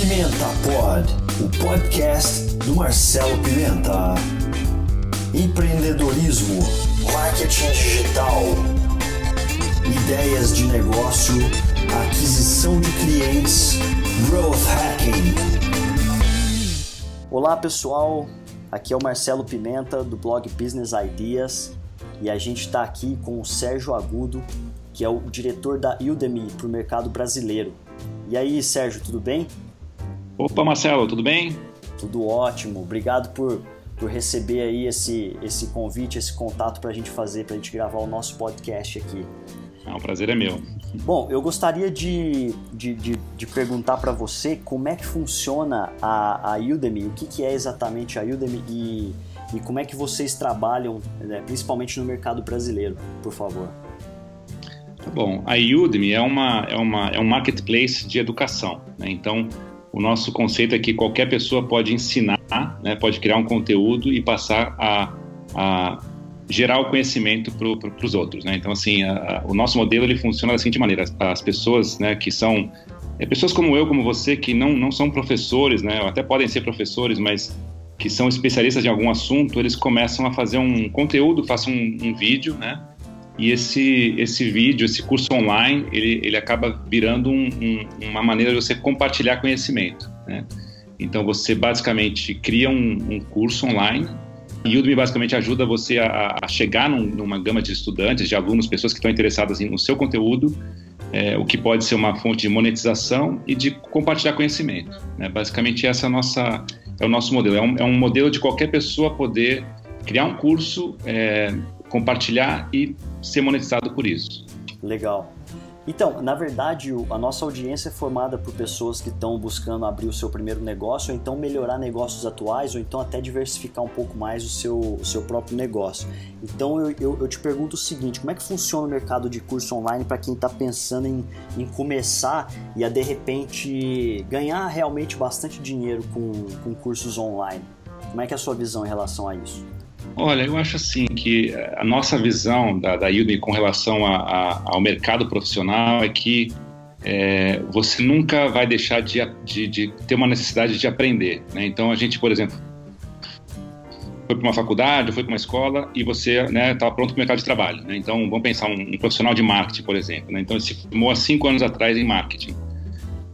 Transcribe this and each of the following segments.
Pimenta Pod, o podcast do Marcelo Pimenta. Empreendedorismo, marketing digital, ideias de negócio, aquisição de clientes, growth hacking. Olá pessoal, aqui é o Marcelo Pimenta do blog Business Ideas e a gente está aqui com o Sérgio Agudo, que é o diretor da Udemy para o mercado brasileiro. E aí, Sérgio, tudo bem? Opa, Marcelo, tudo bem? Tudo ótimo. Obrigado por, por receber aí esse, esse convite, esse contato para a gente fazer, para a gente gravar o nosso podcast aqui. Ah, o prazer é meu. Bom, eu gostaria de, de, de, de perguntar para você como é que funciona a, a Udemy, o que, que é exatamente a Udemy e, e como é que vocês trabalham, né, principalmente no mercado brasileiro, por favor. Tá bom, a Udemy é, uma, é, uma, é um marketplace de educação, né? então o nosso conceito é que qualquer pessoa pode ensinar, né, pode criar um conteúdo e passar a, a gerar o conhecimento para pro, os outros. Né? Então, assim, a, a, o nosso modelo ele funciona da seguinte maneira: as, as pessoas né, que são é, pessoas como eu, como você, que não, não são professores, né, até podem ser professores, mas que são especialistas em algum assunto, eles começam a fazer um conteúdo, façam um, um vídeo, né? E esse, esse vídeo, esse curso online, ele, ele acaba virando um, um, uma maneira de você compartilhar conhecimento. Né? Então você basicamente cria um, um curso online e Udemy basicamente ajuda você a, a chegar num, numa gama de estudantes, de alunos, pessoas que estão interessadas no seu conteúdo, é, o que pode ser uma fonte de monetização e de compartilhar conhecimento. Né? Basicamente essa é, nossa, é o nosso modelo. É um, é um modelo de qualquer pessoa poder criar um curso, é, compartilhar e ser monetizado por isso. Legal. Então, na verdade, a nossa audiência é formada por pessoas que estão buscando abrir o seu primeiro negócio, ou então melhorar negócios atuais, ou então até diversificar um pouco mais o seu, o seu próprio negócio. Então, eu, eu, eu te pergunto o seguinte: como é que funciona o mercado de curso online para quem está pensando em, em começar e a de repente ganhar realmente bastante dinheiro com, com cursos online? Como é que é a sua visão em relação a isso? Olha, eu acho assim que a nossa visão da, da Udemy com relação a, a, ao mercado profissional é que é, você nunca vai deixar de, de, de, ter uma necessidade de aprender. Né? Então, a gente, por exemplo, foi para uma faculdade, foi para uma escola e você estava né, pronto para o mercado de trabalho. Né? Então, vamos pensar um, um, profissional de marketing, por exemplo. Né? Então, ele se formou há cinco anos atrás em marketing.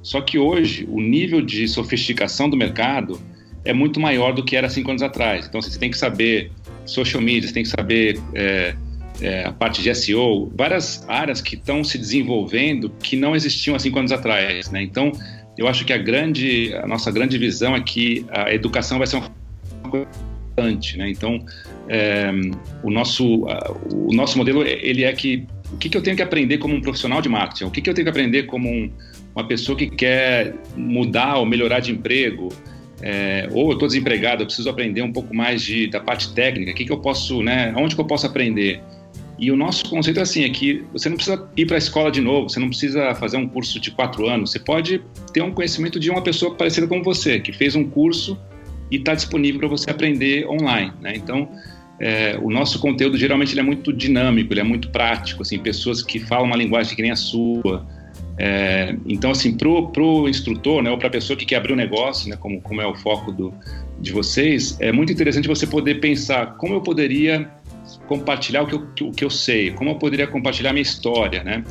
Só que hoje, o nível de sofisticação do mercado é muito maior do que era cinco anos atrás. Então, você tem que saber social media, você tem que saber é, é, a parte de SEO, várias áreas que estão se desenvolvendo que não existiam há cinco anos atrás. Né? Então, eu acho que a grande, a nossa grande visão é que a educação vai ser uma coisa importante. Né? Então, é, o, nosso, o nosso modelo ele é que o que, que, eu tenho que aprender como um profissional de marketing? O que, que eu tenho que aprender como um, uma pessoa que quer mudar ou melhorar de emprego? É, ou eu estou desempregado, eu preciso aprender um pouco mais de, da parte técnica, o que, que eu posso, né, onde que eu posso aprender? E o nosso conceito é assim, é que você não precisa ir para a escola de novo, você não precisa fazer um curso de quatro anos, você pode ter um conhecimento de uma pessoa parecida com você, que fez um curso e está disponível para você aprender online, né? Então, é, o nosso conteúdo geralmente é muito dinâmico, ele é muito prático, assim, pessoas que falam uma linguagem que nem a sua, é, então, assim, para o instrutor, né, ou para a pessoa que quer abrir um negócio, né, como, como é o foco do, de vocês, é muito interessante você poder pensar como eu poderia compartilhar o que eu, o que eu sei, como eu poderia compartilhar minha história, né?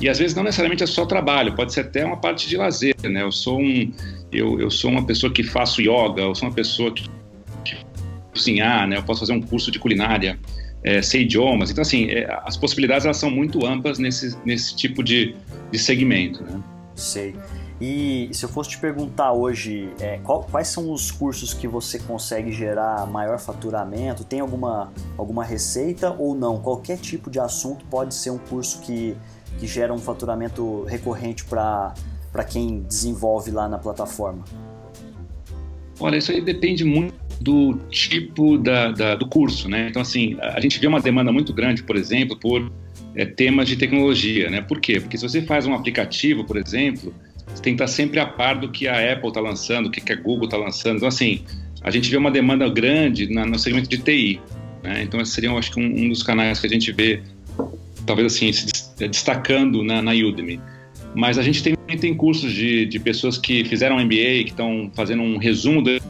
E às vezes não necessariamente é só trabalho, pode ser até uma parte de lazer, né? Eu sou um, eu, eu sou uma pessoa que faço yoga, eu sou uma pessoa que, que cozinhar, né? Eu posso fazer um curso de culinária, é, sei idiomas. Então, assim, é, as possibilidades elas são muito amplas nesse, nesse tipo de, de segmento. Né? Sei. E se eu fosse te perguntar hoje, é, qual, quais são os cursos que você consegue gerar maior faturamento? Tem alguma, alguma receita ou não? Qualquer tipo de assunto pode ser um curso que, que gera um faturamento recorrente para quem desenvolve lá na plataforma? Olha, isso aí depende muito do tipo da, da, do curso, né? Então, assim, a gente vê uma demanda muito grande, por exemplo, por é, temas de tecnologia, né? Por quê? Porque se você faz um aplicativo, por exemplo, você tem que estar sempre a par do que a Apple está lançando, o que a Google está lançando. Então, assim, a gente vê uma demanda grande na, no segmento de TI, né? Então, esse seria, acho que, um, um, dos canais que a gente vê, talvez assim, se destacando na, na Udemy. Mas a gente tem tem cursos de, de pessoas que fizeram MBA, que estão fazendo um resumo de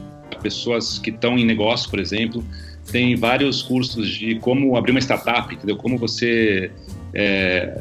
pessoas que estão em negócio, por exemplo. Tem vários cursos de como abrir uma startup, entendeu? Como você é,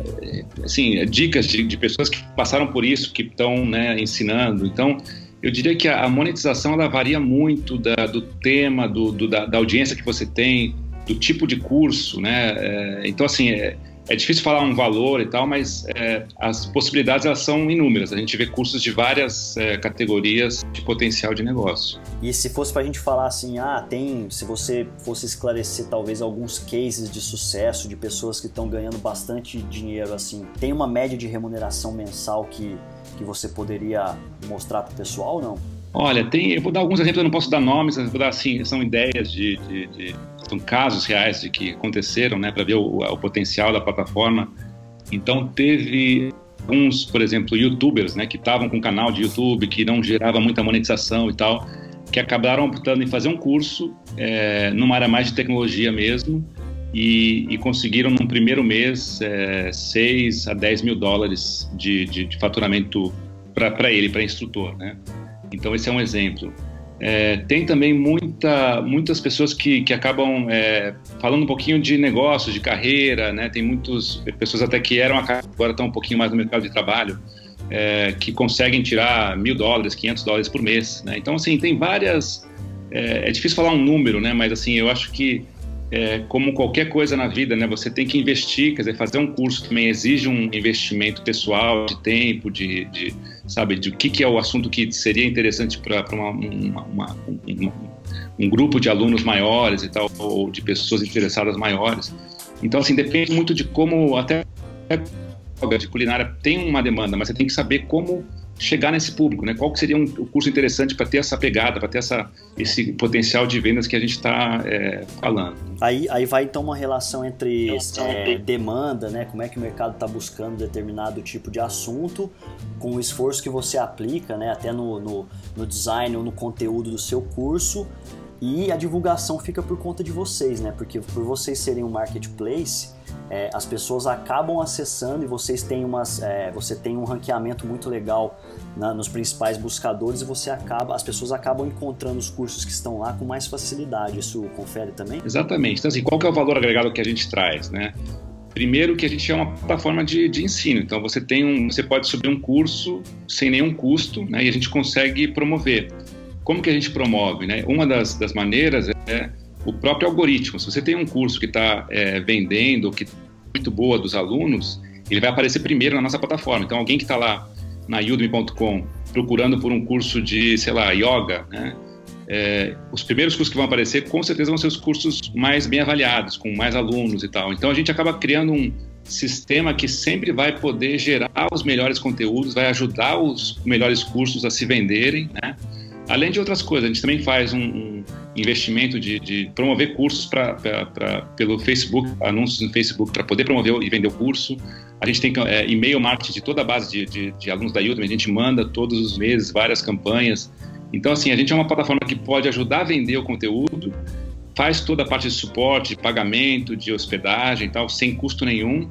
assim, dicas de, de, pessoas que passaram por isso, que estão né, ensinando. Então, eu diria que a, monetização ela varia muito da, do tema, do, do da, da, audiência que você tem, do tipo de curso, né? É, então, assim, é, é difícil falar um valor e tal, mas é, as possibilidades elas são inúmeras. A gente vê cursos de várias é, categorias de potencial de negócio. E se fosse para a gente falar assim, ah, tem, se você fosse esclarecer talvez alguns cases de sucesso de pessoas que estão ganhando bastante dinheiro, assim, tem uma média de remuneração mensal que, que você poderia mostrar para o pessoal ou não? Olha, tem, eu vou dar alguns exemplos, eu não posso dar nomes, vou dar assim, são ideias de, de, de são casos reais de que aconteceram, né, para ver o, o, potencial da plataforma. Então teve alguns, por exemplo, YouTubers, né, que estavam com um canal de YouTube que não gerava muita monetização e tal, que acabaram optando em fazer um curso é, numa área mais de tecnologia mesmo e, e conseguiram num primeiro mês é, 6 a 10 mil dólares de, de, de faturamento para ele, para instrutor, né? Então, esse é um exemplo. É, tem também muita, muitas pessoas que, que acabam é, falando um pouquinho de negócios, de carreira, né? Tem muitas pessoas até que eram agora estão um pouquinho mais no mercado de trabalho, é, que conseguem tirar mil dólares, 500 dólares por mês, né? Então, assim, tem várias... É, é difícil falar um número, né? Mas, assim, eu acho que é, como qualquer coisa na vida, né? Você tem que investir, quer dizer, fazer um curso também exige um investimento pessoal, de tempo, de, de sabe, de o que, que é o assunto que seria interessante para um grupo de alunos maiores e tal, ou de pessoas interessadas maiores. Então, assim, depende muito de como até de culinária tem uma demanda, mas você tem que saber como chegar nesse público, né? Qual que seria um, um curso interessante para ter essa pegada, para ter essa, esse potencial de vendas que a gente está é, falando. Aí, aí vai então uma relação entre é, demanda, né? Como é que o mercado está buscando determinado tipo de assunto, com o esforço que você aplica, né? Até no, no, no design ou no conteúdo do seu curso. E a divulgação fica por conta de vocês, né? Porque por vocês serem um marketplace, é, as pessoas acabam acessando e vocês têm umas, é, você tem um ranqueamento muito legal na, nos principais buscadores e você acaba, as pessoas acabam encontrando os cursos que estão lá com mais facilidade. Isso confere também? Exatamente. Então, assim, qual que é o valor agregado que a gente traz, né? Primeiro que a gente é uma plataforma de, de ensino, então você tem um, você pode subir um curso sem nenhum custo, né? E a gente consegue promover. Como que a gente promove, né? Uma das, das maneiras é o próprio algoritmo. Se você tem um curso que está é, vendendo, que muito boa dos alunos, ele vai aparecer primeiro na nossa plataforma. Então, alguém que está lá na udemy.com procurando por um curso de, sei lá, yoga, né? É, os primeiros cursos que vão aparecer, com certeza, vão ser os cursos mais bem avaliados, com mais alunos e tal. Então, a gente acaba criando um sistema que sempre vai poder gerar os melhores conteúdos, vai ajudar os melhores cursos a se venderem, né? Além de outras coisas, a gente também faz um, um investimento de, de, promover cursos pra, pra, pra, pelo Facebook, anúncios no Facebook para poder promover e vender o curso. A gente tem é, e-mail marketing de toda a base de, de, de, alunos da Udemy, a gente manda todos os meses várias campanhas. Então, assim, a gente é uma plataforma que pode ajudar a vender o conteúdo, faz toda a parte de suporte, de pagamento, de hospedagem e tal, sem custo nenhum.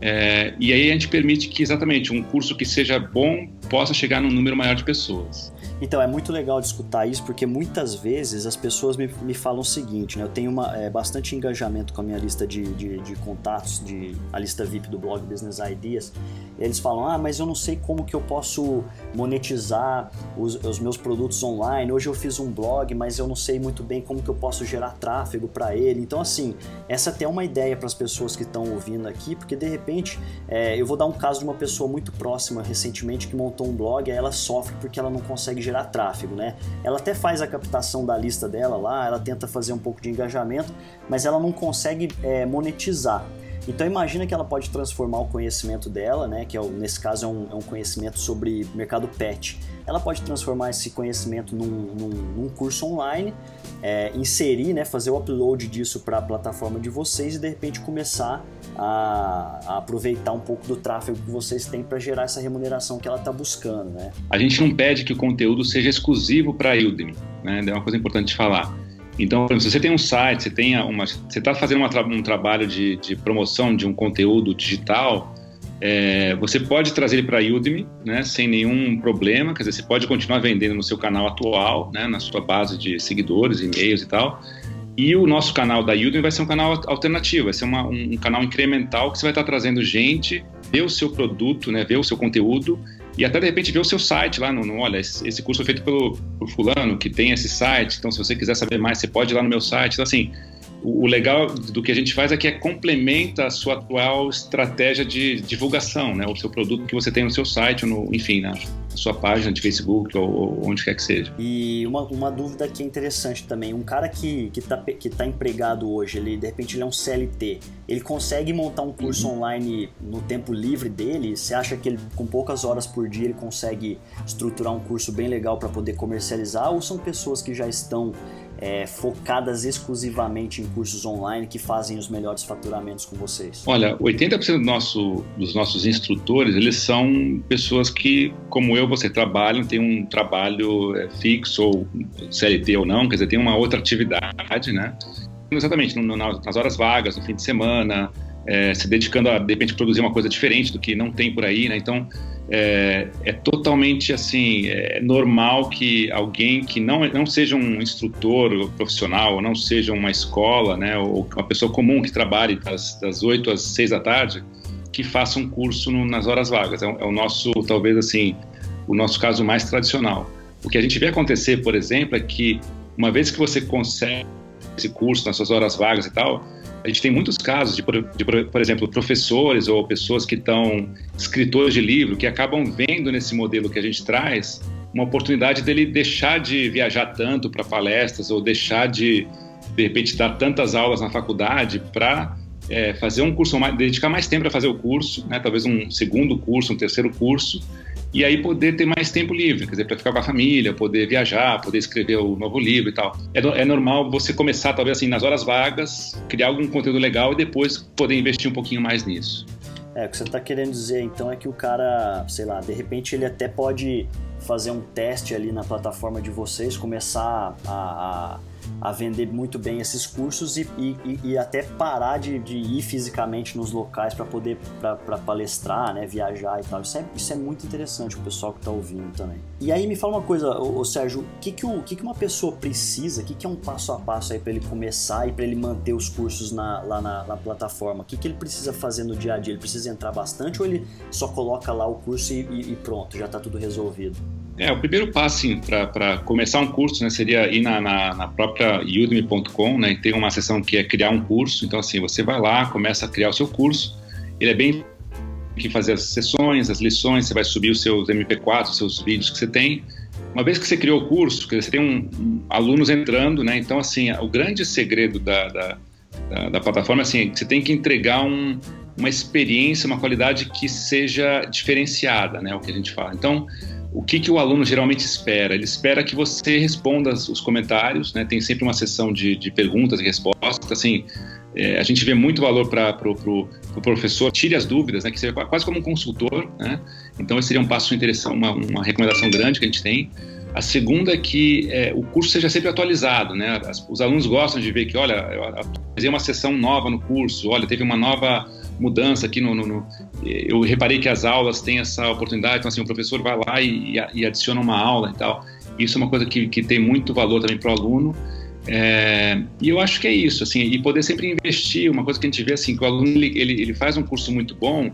É, e aí a gente permite que exatamente um curso que seja bom possa chegar num número maior de pessoas. Então, é muito legal de escutar isso, porque muitas vezes as pessoas me, me falam o seguinte, né? Eu tenho uma, é, bastante engajamento com a minha lista de, de, de, contatos, de, a lista VIP do blog Business Ideas. Eles falam, ah, mas eu não sei como que eu posso monetizar os, os meus produtos online. Hoje eu fiz um blog, mas eu não sei muito bem como que eu posso gerar tráfego para ele. Então, assim, essa até é uma ideia para as pessoas que estão ouvindo aqui, porque de repente, é, eu vou dar um caso de uma pessoa muito próxima recentemente que montou um blog, aí ela sofre porque ela não consegue gerar gerar tráfego, né? Ela até faz a captação da lista dela lá, ela tenta fazer um pouco de engajamento, mas ela não consegue é, monetizar. Então imagina que ela pode transformar o conhecimento dela, né, que é, nesse caso é um, é um, conhecimento sobre mercado pet. Ela pode transformar esse conhecimento num, num, num curso online, é, inserir, né, fazer o upload disso para a plataforma de vocês e de repente começar a, a, aproveitar um pouco do tráfego que vocês têm para gerar essa remuneração que ela está buscando, né? A gente não pede que o conteúdo seja exclusivo para a Udemy, né? É uma coisa importante falar. Então, se você tem um site, você uma, você está fazendo uma, um trabalho de, de, promoção de um conteúdo digital, É, você pode trazer ele para a Udemy, né, sem nenhum problema, quer dizer, você pode continuar vendendo no seu canal atual, né, na sua base de seguidores, e-mails e tal. E o nosso canal da Udemy vai ser um canal alternativo, vai ser uma, um, canal incremental que você vai estar trazendo gente, ver o seu produto, né, ver o seu conteúdo e até de repente ver o seu site lá no, no olha, esse, curso foi feito pelo, pelo fulano que tem esse site, então se você quiser saber mais, você pode ir lá no meu site. Então assim, o, legal do que a gente faz é que é complementa a sua atual estratégia de divulgação, né? O seu produto que você tem no seu site, no, enfim, na, sua página de Facebook ou, ou, onde quer que seja. E uma, uma dúvida que é interessante também, um cara que, que, tá, que tá empregado hoje, ele de repente ele é um CLT, ele consegue montar um curso uhum. online no tempo livre dele? Você acha que ele com poucas horas por dia ele consegue estruturar um curso bem legal para poder comercializar ou são pessoas que já estão é, focadas exclusivamente em cursos online que fazem os melhores faturamentos com vocês? Olha, 80% do nosso, dos nossos instrutores, eles são pessoas que, como eu, você trabalham, tem um trabalho é, fixo ou CLT ou não, quer dizer, tem uma outra atividade, né? Exatamente, nas horas vagas, no fim de semana, é, se dedicando a, de repente, produzir uma coisa diferente do que não tem por aí, né? Então, é, é, totalmente assim é normal que alguém que não não seja um instrutor profissional, não seja uma escola, né, ou uma pessoa comum que trabalhe das, das 8 às 6 da tarde, que faça um curso no, nas horas vagas. É, é, o nosso, talvez assim, o nosso caso mais tradicional. O que a gente vê acontecer, por exemplo, é que uma vez que você consegue esse curso nas suas horas vagas e tal, a gente tem muitos casos de, de, por exemplo, professores ou pessoas que estão escritores de livro que acabam vendo nesse modelo que a gente traz uma oportunidade dele deixar de viajar tanto para palestras ou deixar de de repente dar tantas aulas na faculdade para é, fazer um curso mais, dedicar mais tempo para fazer o curso, né? Talvez um segundo curso, um terceiro curso e aí poder ter mais tempo livre, quer dizer, para ficar com a família, poder viajar, poder escrever o novo livro e tal. É, é normal você começar, talvez assim, nas horas vagas, criar algum conteúdo legal e depois poder investir um pouquinho mais nisso. É, o que você está querendo dizer então é que o cara, sei lá, de repente ele até pode fazer um teste ali na plataforma de vocês, começar a, a a vender muito bem esses cursos e, e, e até parar de, de, ir fisicamente nos locais para poder para palestrar, né, viajar e tal. Isso é, isso é muito interessante o pessoal que está ouvindo também. E aí me fala uma coisa, ô, ô Sérgio, o que, que, o, que, que uma pessoa precisa, o que, que é um passo a passo aí para ele começar e para ele manter os cursos na, lá na, na plataforma? O que, que ele precisa fazer no dia a dia? Ele precisa entrar bastante ou ele só coloca lá o curso e, e pronto, já está tudo resolvido? É, o primeiro passo para começar um curso né, seria ir na, na, na própria udemy.com né, e tem uma seção que é criar um curso. Então, assim, você vai lá, começa a criar o seu curso. Ele é bem que fazer as sessões, as lições, você vai subir os seus MP4, os seus vídeos que você tem. Uma vez que você criou o curso, você tem um, um, alunos entrando, né? Então, assim, o grande segredo da, da, da, da plataforma é assim, você tem que entregar um, uma experiência, uma qualidade que seja diferenciada, né? O que a gente fala. Então, o que, que o aluno geralmente espera? Ele espera que você responda os comentários, né? tem sempre uma sessão de, de perguntas e respostas, assim, é, a gente vê muito valor para pro, pro, pro, professor, tire as dúvidas, né? que seja quase como um consultor, né? então esse seria um passo interessante, uma, uma recomendação grande que a gente tem. A segunda é que é, o curso seja sempre atualizado, né? Os alunos gostam de ver que, olha, eu fiz uma sessão nova no curso, olha, teve uma nova mudança aqui no, no, no, eu reparei que as aulas têm essa oportunidade, então assim, o professor vai lá e, e adiciona uma aula e tal. Isso é uma coisa que, que tem muito valor também para o aluno. É, e eu acho que é isso, assim, e poder sempre investir, uma coisa que a gente vê assim, que o aluno ele, ele, faz um curso muito bom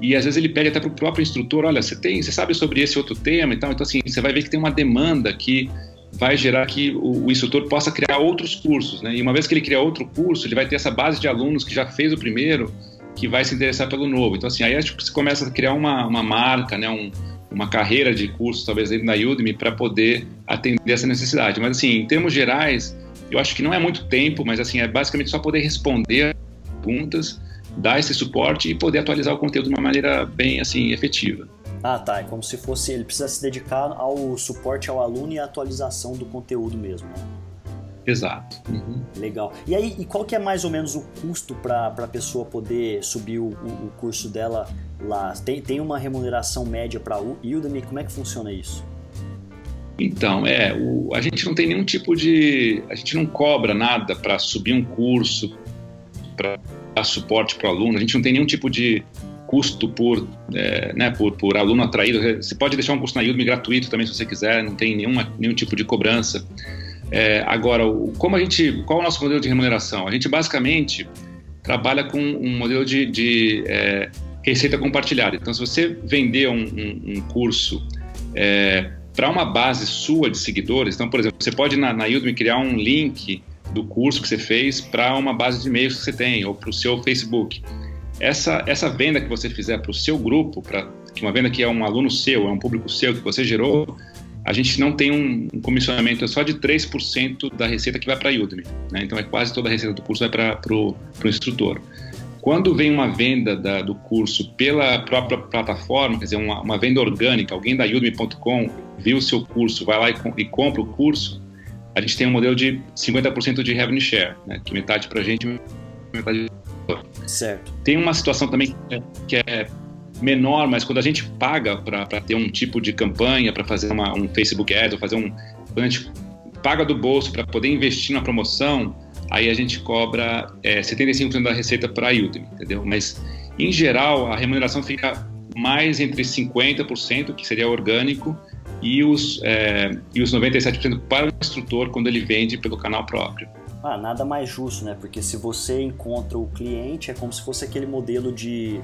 e às vezes ele pede até para o próprio instrutor, olha, você tem, você sabe sobre esse outro tema e tal, então assim, você vai ver que tem uma demanda que vai gerar que o, o, instrutor possa criar outros cursos, né? E uma vez que ele criar outro curso, ele vai ter essa base de alunos que já fez o primeiro que vai se interessar pelo novo. Então, assim, aí acho que você começa a criar uma, uma marca, né, um, uma carreira de cursos, talvez dentro da Udemy, para poder atender essa necessidade. Mas, assim, em termos gerais, eu acho que não é muito tempo, mas, assim, é basicamente só poder responder perguntas, dar esse suporte e poder atualizar o conteúdo de uma maneira bem, assim, efetiva. Ah, tá. É como se fosse. Ele precisa se dedicar ao suporte ao aluno e à atualização do conteúdo mesmo, né? Exato. Uhum. Legal. E aí, e qual que é mais ou menos o custo para a pessoa poder subir o, o, curso dela lá? Tem, tem uma remuneração média para o Udemy? Como é que funciona isso? Então, é, o, a gente não tem nenhum tipo de. A gente não cobra nada para subir um curso, para dar suporte para o aluno, a gente não tem nenhum tipo de, custo por, é, né, por, por aluno atraído. Você pode deixar um curso na Udemy gratuito também, se você quiser, não tem nenhuma, nenhum tipo de cobrança. É, agora, como a gente, qual é o nosso modelo de remuneração? A gente basicamente trabalha com um modelo de, de é, receita compartilhada. Então, se você vender um, um, um curso é, para uma base sua de seguidores, então, por exemplo, você pode na, na Udemy criar um link do curso que você fez para uma base de e-mails que você tem ou para o seu Facebook. Essa, essa venda que você fizer para o seu grupo, para uma venda que é um aluno seu, é um público seu que você gerou, a gente não tem um, um comissionamento é só de 3% da receita que vai para a Udemy. Né? Então, é quase toda a receita do curso vai para o instrutor. Quando vem uma venda da, do curso pela própria plataforma, quer dizer, uma, uma venda orgânica, alguém da Udemy.com viu o seu curso, vai lá e, e, compra o curso, a gente tem um modelo de 50% de revenue share, né? que metade para a gente metade Certo. Tem uma situação também que é menor, mas quando a gente paga para ter um tipo de campanha, para fazer uma, um Facebook Ads, ou fazer um. Quando a gente paga do bolso para poder investir na promoção, aí a gente cobra é, 75% da receita para a Udemy, entendeu? Mas, em geral, a remuneração fica mais entre 50%, que seria orgânico, e os, é, e os 97% para o instrutor quando ele vende pelo canal próprio. Ah, nada mais justo, né? Porque se você encontra o cliente, é como se fosse aquele modelo de,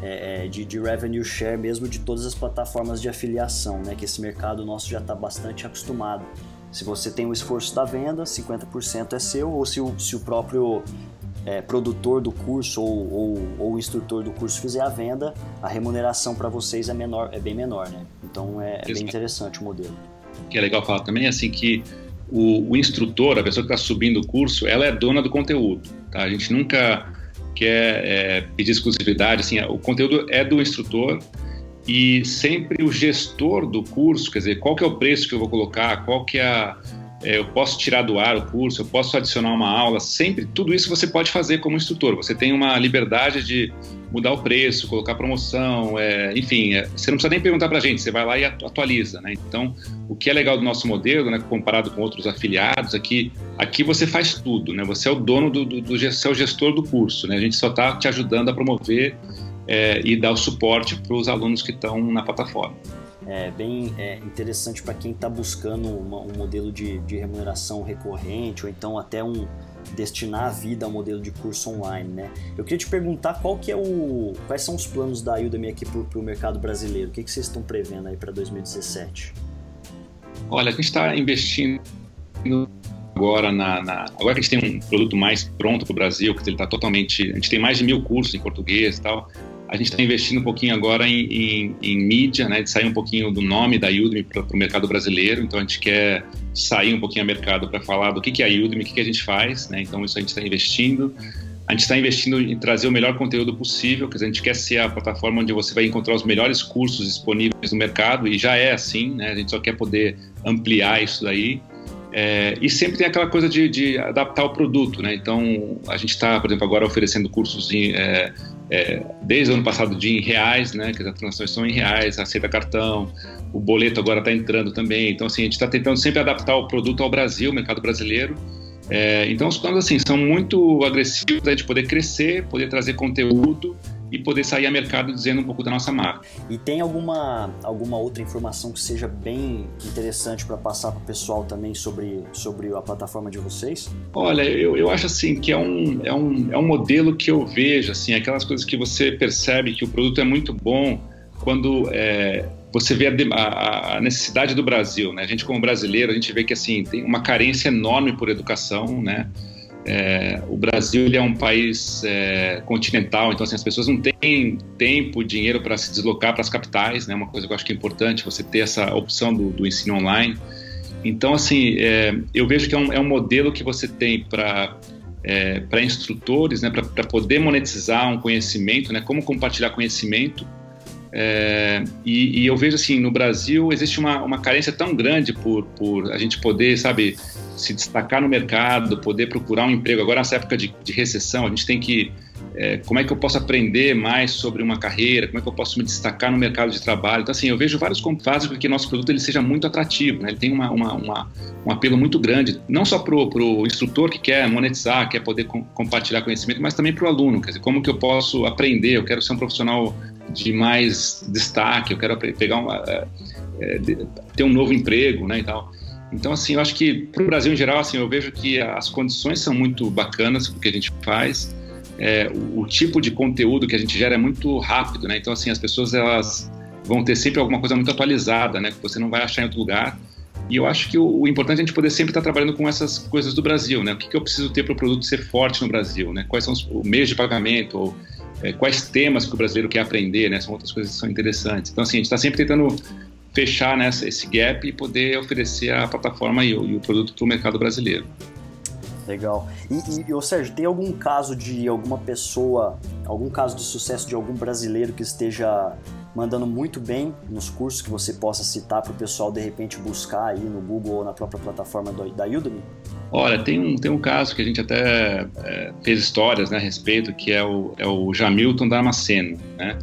é, é de, de, revenue share mesmo de todas as plataformas de afiliação, né? Que esse mercado nosso já está bastante acostumado. Se você tem o esforço da venda, 50% é seu, ou se o, se o próprio é, produtor do curso ou, ou, ou, o instrutor do curso fizer a venda, a remuneração para vocês é menor, é bem menor, né? Então é, é bem interessante o modelo. O que é legal falar também é assim que o, o instrutor, a pessoa que está subindo o curso, ela é dona do conteúdo. Tá? A gente nunca quer é, pedir exclusividade, assim, o conteúdo é do instrutor e sempre o gestor do curso, quer dizer, qual que é o preço que eu vou colocar, qual que é a, eu posso tirar do ar o curso, eu posso adicionar uma aula, sempre tudo isso você pode fazer como instrutor. Você tem uma liberdade de mudar o preço, colocar promoção, é, enfim, é, você não precisa nem perguntar para a gente, você vai lá e atualiza, né? Então, o que é legal do nosso modelo, né, comparado com outros afiliados, é que aqui você faz tudo, né? Você é o dono do, do, do você é o gestor do curso, né? A gente só está te ajudando a promover é, e dar o suporte para os alunos que estão na plataforma. É bem é, interessante para quem está buscando uma, um modelo de, de, remuneração recorrente ou então até um destinar a vida ao modelo de curso online, né? Eu queria te perguntar qual que é o, quais são os planos da Udemy aqui para o mercado brasileiro? O que, que vocês estão prevendo aí para 2017? Olha, a gente está investindo agora na, na, agora que a gente tem um produto mais pronto para o Brasil, que ele está totalmente, a gente tem mais de mil cursos em português e tal. A gente está investindo um pouquinho agora em, em, em, mídia, né, de sair um pouquinho do nome da Udemy para o mercado brasileiro. Então a gente quer sair um pouquinho ao mercado para falar do que, que é a Udemy, o que, que a gente faz. Né? Então isso a gente está investindo. A gente está investindo em trazer o melhor conteúdo possível, quer dizer, a gente quer ser a plataforma onde você vai encontrar os melhores cursos disponíveis no mercado, e já é assim, né? A gente só quer poder ampliar isso daí. É, e sempre tem aquela coisa de, de, adaptar o produto, né? Então, a gente está, por exemplo, agora oferecendo cursos em, é, é, desde o ano passado de em reais, né? Que as transações são em reais, aceita cartão, o boleto agora está entrando também. Então, assim, a gente está tentando sempre adaptar o produto ao Brasil, mercado brasileiro. É, então, os planos, assim, são muito agressivos a gente poder crescer, poder trazer conteúdo e poder sair a mercado dizendo um pouco da nossa marca. E tem alguma, alguma outra informação que seja bem interessante para passar para o pessoal também sobre, sobre a plataforma de vocês? Olha, eu, eu acho assim que é um, é, um, é um modelo que eu vejo, assim, aquelas coisas que você percebe que o produto é muito bom quando é, você vê a, a, necessidade do Brasil, né? A gente como brasileiro, a gente vê que assim tem uma carência enorme por educação, né? É, o Brasil é um país é, continental, então assim, as pessoas não têm tempo, dinheiro para se deslocar para as capitais, né? Uma coisa que eu acho que é importante você ter essa opção do, do ensino online. Então assim, é, eu vejo que é um, é um, modelo que você tem para é, para instrutores, né? Para poder monetizar um conhecimento, né? Como compartilhar conhecimento. É, e, e, eu vejo assim, no Brasil existe uma, uma carência tão grande por, por a gente poder, sabe, se destacar no mercado, poder procurar um emprego. Agora, nessa época de, de recessão, a gente tem que é, como é que eu posso aprender mais sobre uma carreira, como é que eu posso me destacar no mercado de trabalho. Então, assim, eu vejo vários fazem com que nosso produto ele seja muito atrativo, né? ele tem uma, uma, uma, um apelo muito grande, não só para o instrutor que quer monetizar, quer poder com, compartilhar conhecimento, mas também para o aluno, quer dizer, como que eu posso aprender, eu quero ser um profissional de mais destaque, eu quero pegar uma, é, é ter um novo emprego, né, e tal. Então, assim, eu acho que para o Brasil em geral, assim, eu vejo que as condições são muito bacanas para o que a gente faz, é, o, o, tipo de conteúdo que a gente gera é muito rápido, né? Então, assim, as pessoas elas vão ter sempre alguma coisa muito atualizada, né? Que você não vai achar em outro lugar. E eu acho que o, o importante é a gente poder sempre estar trabalhando com essas coisas do Brasil, né? O que, que eu preciso ter para o produto ser forte no Brasil, né? Quais são os, meios de pagamento, ou, é, quais temas que o brasileiro quer aprender, né? São outras coisas que são interessantes. Então, assim, a gente está sempre tentando fechar né, esse gap e poder oferecer a plataforma e o, e o produto para o mercado brasileiro. Legal. E, e, ou Sérgio, tem algum caso de alguma pessoa, algum caso de sucesso de algum brasileiro que esteja mandando muito bem nos cursos que você possa citar para o pessoal de repente buscar aí no Google ou na própria plataforma do, da Udemy? Olha, tem um, tem um caso que a gente até é, fez histórias né, a respeito, que é o, é o Jamilton Damasceno, né?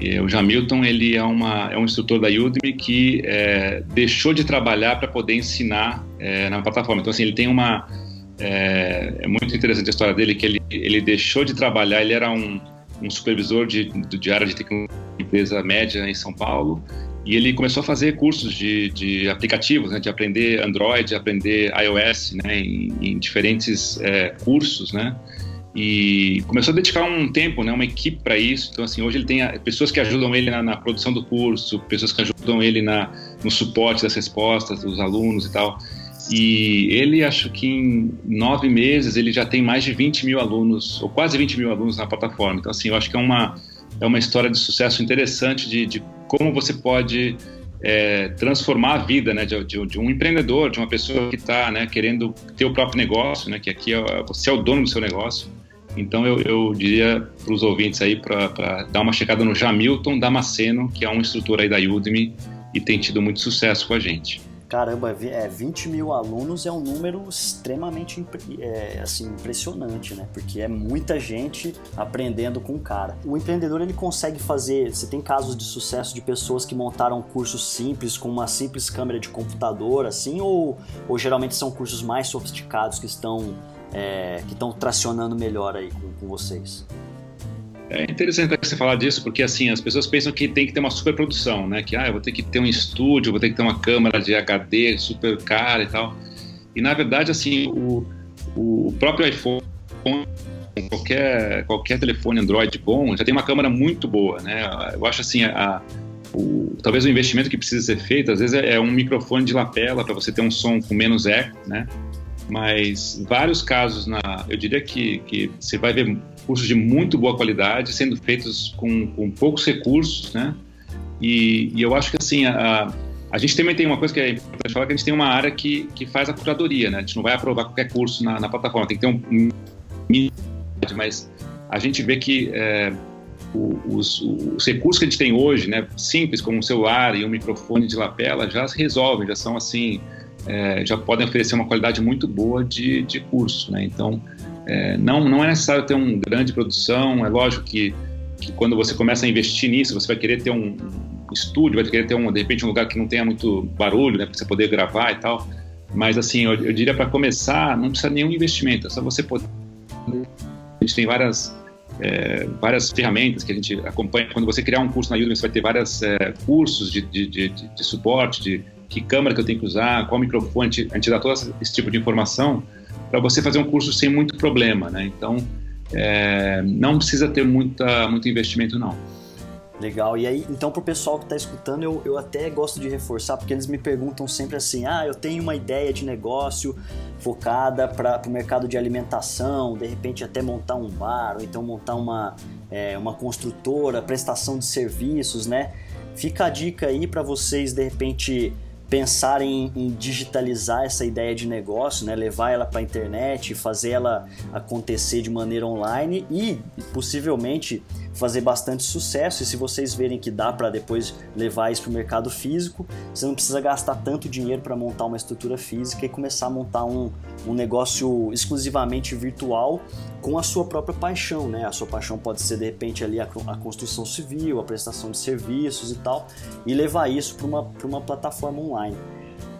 E o Jamilton ele é, uma, é um instrutor da Udemy que é, deixou de trabalhar para poder ensinar é, na plataforma. Então assim ele tem uma é, é, muito interessante a história dele, que ele, ele deixou de trabalhar, ele era um, um supervisor de, de área de tecnologia empresa média em São Paulo, e ele começou a fazer cursos de, de aplicativos, né, de aprender Android, aprender iOS, né, em, em diferentes é, cursos, né, e começou a dedicar um tempo, né, uma equipe para isso. Então, assim, hoje ele tem pessoas que ajudam ele na, na, produção do curso, pessoas que ajudam ele na, no suporte das respostas dos alunos e tal. E ele, acho que em nove meses, ele já tem mais de 20 mil alunos, ou quase 20 mil alunos na plataforma. Então, assim, eu acho que é uma, é uma história de sucesso interessante de, de como você pode é, transformar a vida né, de, de, de, um empreendedor, de uma pessoa que está né, querendo ter o próprio negócio, né, que aqui é, você é o dono do seu negócio. Então, eu, eu diria para os ouvintes aí para dar uma checada no Jamilton Damasceno, que é um instrutor aí da Udemy e tem tido muito sucesso com a gente. Caramba, é, 20 mil alunos é um número extremamente é, assim, impressionante, né? Porque é muita gente aprendendo com o cara. O empreendedor ele consegue fazer. Você tem casos de sucesso de pessoas que montaram cursos simples com uma simples câmera de computador, assim, ou, ou geralmente são cursos mais sofisticados que estão é, que estão tracionando melhor aí com, com vocês? É interessante você falar disso, porque assim, as pessoas pensam que tem que ter uma superprodução, né? Que ah, eu vou ter que ter um estúdio, vou ter que ter uma câmera de HD super cara e tal. E na verdade, assim, o, o próprio iPhone, qualquer, qualquer telefone Android bom, já tem uma câmera muito boa, né? Eu acho assim, a, o, talvez o investimento que precisa ser feito, às vezes é, é um microfone de lapela para você ter um som com menos eco, né? Mas vários casos na, eu diria que, que você vai ver cursos de muito boa qualidade, sendo feitos com, com poucos recursos, né? E, e, eu acho que assim a, a gente também tem uma coisa que é importante falar que a gente tem uma área que, que faz a curadoria, né? A gente não vai aprovar qualquer curso na, na plataforma, tem que ter um mas a gente vê que é, os, os, recursos que a gente tem hoje, né, simples como um celular e um microfone de lapela, já se resolvem, já são assim, é, já podem oferecer uma qualidade muito boa de, de curso, né? Então é, não, não é necessário ter uma grande produção, é lógico que, que quando você começa a investir nisso, você vai querer ter um estúdio, vai querer ter, um, de repente, um lugar que não tenha muito barulho, né, para você poder gravar e tal. Mas, assim, eu, eu diria para começar, não precisa nenhum investimento, é só você poder. A gente tem várias, é, várias ferramentas que a gente acompanha. Quando você criar um curso na Udemy, você vai ter vários é, cursos de, de, de, de, suporte, de que câmera que eu tenho que usar, qual microfone, a gente dá todo esse tipo de informação para você fazer um curso sem muito problema, né? Então, é, não precisa ter muita, muito investimento, não. Legal. E aí, então, para o pessoal que está escutando, eu, eu até gosto de reforçar, porque eles me perguntam sempre assim: ah, eu tenho uma ideia de negócio focada para o mercado de alimentação, de repente até montar um bar, ou então montar uma, é, uma construtora, prestação de serviços, né? Fica a dica aí para vocês, de repente, pensar em, em, digitalizar essa ideia de negócio, né? levar ela para a internet, fazer ela acontecer de maneira online e possivelmente fazer bastante sucesso. E se vocês verem que dá para depois levar isso para o mercado físico, você não precisa gastar tanto dinheiro para montar uma estrutura física e começar a montar um, um negócio exclusivamente virtual com a sua própria paixão, né? A sua paixão pode ser de repente ali a, a construção civil, a prestação de serviços e tal, e levar isso para uma, uma plataforma online.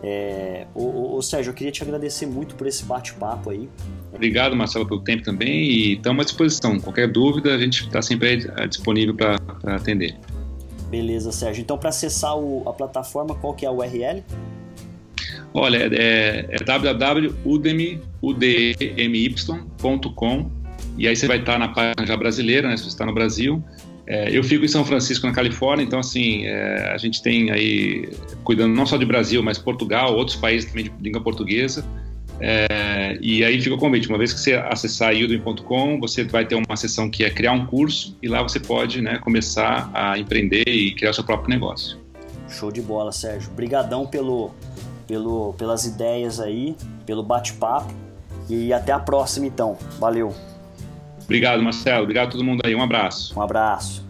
É, ô, ô, Sérgio, eu queria te agradecer muito por esse bate-papo aí. Obrigado, Marcelo, pelo tempo também e estamos à disposição. Qualquer dúvida, a gente está sempre disponível para atender. Beleza, Sérgio. Então, para acessar o, a plataforma, qual que é a URL? Olha, é, é www.udemy.com e aí você vai estar na página já brasileira, né, se você está no Brasil. É, eu fico em São Francisco, na Califórnia, então assim, é, a gente tem aí, cuidando não só de Brasil, mas Portugal, outros países também de língua portuguesa. É, e aí fica o convite, uma vez que você acessar udemy.com, você vai ter uma seção que é criar um curso e lá você pode né, começar a empreender e criar seu próprio negócio. Show de bola, Sérgio. Obrigadão pelo, pelo, pelas ideias aí, pelo bate-papo e até a próxima então. Valeu. Obrigado, Marcelo. Obrigado a todo mundo aí. Um abraço. Um abraço.